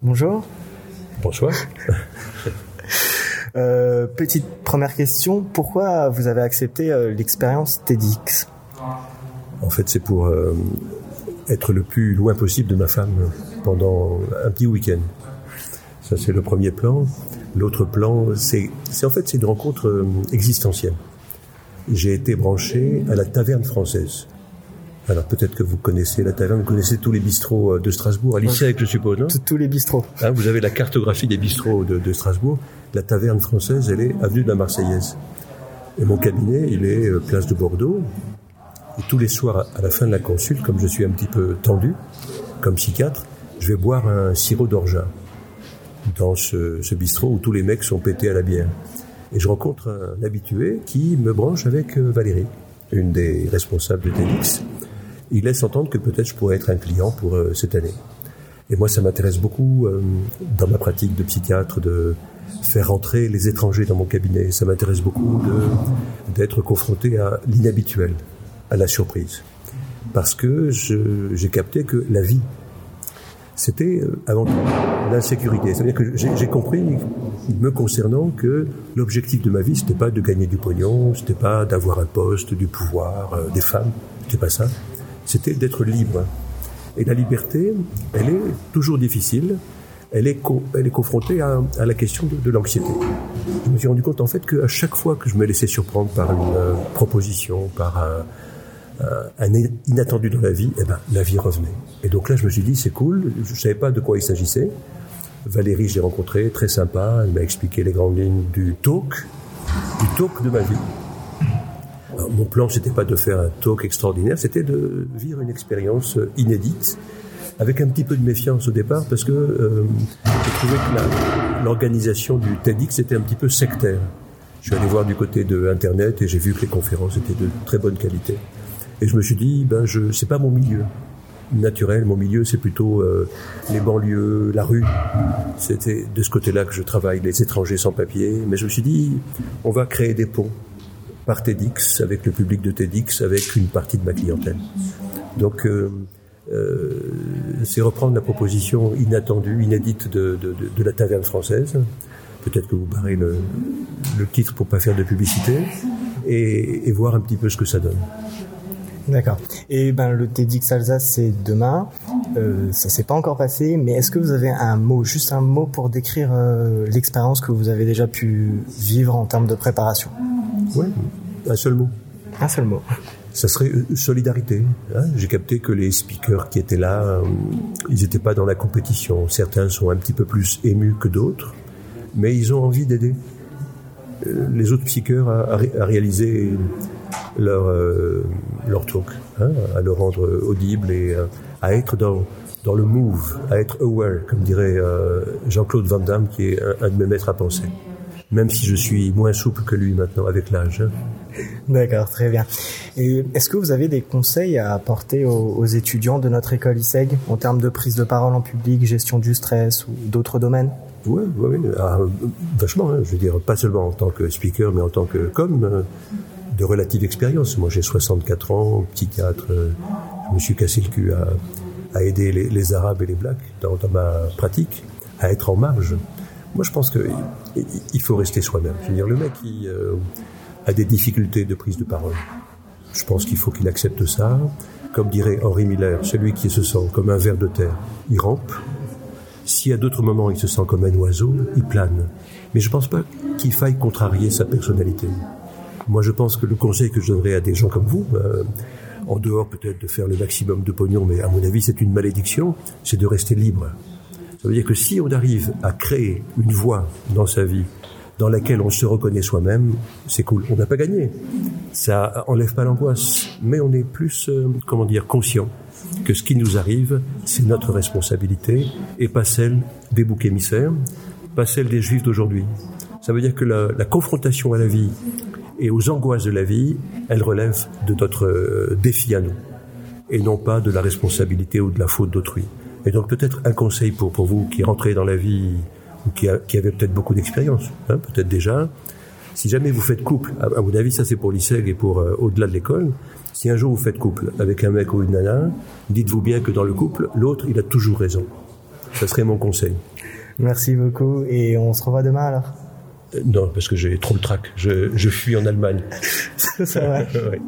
Bonjour. Bonsoir. Euh, petite première question, pourquoi vous avez accepté euh, l'expérience TEDx? En fait, c'est pour euh, être le plus loin possible de ma femme pendant un petit week-end. Ça, c'est le premier plan. L'autre plan, c'est en fait c'est une rencontre existentielle. J'ai été branché à la taverne française. Alors peut-être que vous connaissez la taverne, vous connaissez tous les bistrots de Strasbourg, à je suppose, non? Tous les bistrots. Hein, vous avez la cartographie des bistrots de, de Strasbourg la taverne française, elle est avenue de la Marseillaise. Et mon cabinet, il est euh, place de Bordeaux. Et tous les soirs, à la fin de la consulte, comme je suis un petit peu tendu, comme psychiatre, je vais boire un sirop d'orgeat dans ce, bistrot où tous les mecs sont pétés à la bière. Et je rencontre un habitué qui me branche avec euh, Valérie, une des responsables de TEDx. Il laisse entendre que peut-être je pourrais être un client pour euh, cette année. Et moi, ça m'intéresse beaucoup dans ma pratique de psychiatre de faire entrer les étrangers dans mon cabinet. Ça m'intéresse beaucoup d'être confronté à l'inhabituel, à la surprise. Parce que j'ai capté que la vie, c'était euh, avant tout l'insécurité. C'est-à-dire que j'ai compris, me concernant, que l'objectif de ma vie, c'était pas de gagner du pognon, c'était pas d'avoir un poste, du pouvoir, euh, des femmes, c'était pas ça. C'était d'être libre. Et la liberté, elle est toujours difficile, elle est, elle est confrontée à, la question de, l'anxiété. Je me suis rendu compte en fait qu'à chaque fois que je me laissais surprendre par une euh, proposition, par un, un, inattendu dans la vie, eh ben, la vie revenait. Et donc là, je me suis dit, c'est cool, je savais pas de quoi il s'agissait. Valérie, j'ai rencontré, très sympa, elle m'a expliqué les grandes lignes du talk, du talk de ma vie. Mon plan, c'était pas de faire un talk extraordinaire, c'était de vivre une expérience inédite avec un petit peu de méfiance au départ parce que euh, je trouvais que l'organisation du TEDx était un petit peu sectaire. Je suis allé voir du côté de Internet et j'ai vu que les conférences étaient de très bonne qualité. Et je me suis dit, ben je, c'est pas mon milieu naturel. Mon milieu, c'est plutôt euh, les banlieues, la rue. C'était de ce côté-là que je travaille, les étrangers sans papier. Mais je me suis dit, on va créer des ponts par TEDx, avec le public de TEDx, avec une partie de ma clientèle. Donc, euh, euh, c'est reprendre la proposition inattendue, inédite de, la taverne française. Peut-être que vous barrez le, titre pour pas faire de publicité et, et, voir un petit peu ce que ça donne. D'accord. Et ben le TEDx Alsace c'est demain. Euh, ça s'est pas encore passé, mais est-ce que vous avez un mot, juste un mot pour décrire euh, l'expérience que vous avez déjà pu vivre en termes de préparation? Oui, un seul mot. Un seul mot ça serait euh, solidarité. Hein. J'ai capté que les speakers qui étaient là, euh, ils n'étaient pas dans la compétition. Certains sont un petit peu plus émus que d'autres, mais ils ont envie d'aider euh, les autres speakers à, à réaliser leur, leur talk, hein, à le rendre audible et à être dans, dans le move, à être aware, comme dirait Jean-Claude Van Damme, qui est un, de mes maîtres à penser. Même si je suis moins souple que lui maintenant avec l'âge. Hein. D'accord, très bien. Et est-ce que vous avez des conseils à apporter aux, étudiants de notre école ISEG en termes de prise de parole en public, gestion du stress ou d'autres domaines? Oui, oui. Ah, vachement. Hein. Je veux dire, pas seulement en tant que speaker, mais en tant que comme euh, de relative expérience. Moi, j'ai 64 ans, psychiatre. Euh, je me suis cassé le cul à, à aider les, les, Arabes et les Blacks dans, dans, ma pratique, à être en marge. Moi, je pense qu'il il faut rester soi-même. Je veux dire, le mec qui euh, a des difficultés de prise de parole. Je pense qu'il faut qu'il accepte ça. Comme dirait Henri Miller, celui qui se sent comme un ver de terre, il rampe. Si à d'autres moments il se sent comme un oiseau, il plane. Mais je ne pense pas qu'il faille contrarier sa personnalité. Moi, je pense que le conseil que je donnerais à des gens comme vous, euh, en dehors peut-être de faire le maximum de pognon, mais à mon avis c'est une malédiction, c'est de rester libre. Ça veut dire que si on arrive à créer une voie dans sa vie dans laquelle on se reconnaît soi-même, c'est cool. On n'a pas gagné. Ça enlève pas l'angoisse, mais on est plus, euh, comment dire, conscient que ce qui nous arrive, c'est notre responsabilité et pas celle des boucs émissaires, pas celle des juifs d'aujourd'hui. Ça veut dire que la, confrontation à la vie et aux angoisses de la vie, elle relève de notre euh, défi à nous et non pas de la responsabilité ou de la faute d'autrui. Et donc peut-être un conseil pour, pour vous qui rentrez dans la vie qui, a, qui avait peut-être beaucoup d'expérience, hein, peut-être déjà. Si jamais vous faites couple, à, mon avis, ça c'est pour l'ISEG et pour euh, au-delà de l'école, si un jour vous faites couple avec un mec ou une nana, dites-vous bien que dans le couple, l'autre, il a toujours raison. Ça serait mon conseil. Merci beaucoup et on se revoit demain alors? Euh, non, parce que j'ai trop le trac. Je, je fuis en Allemagne. Ça va. Ouais.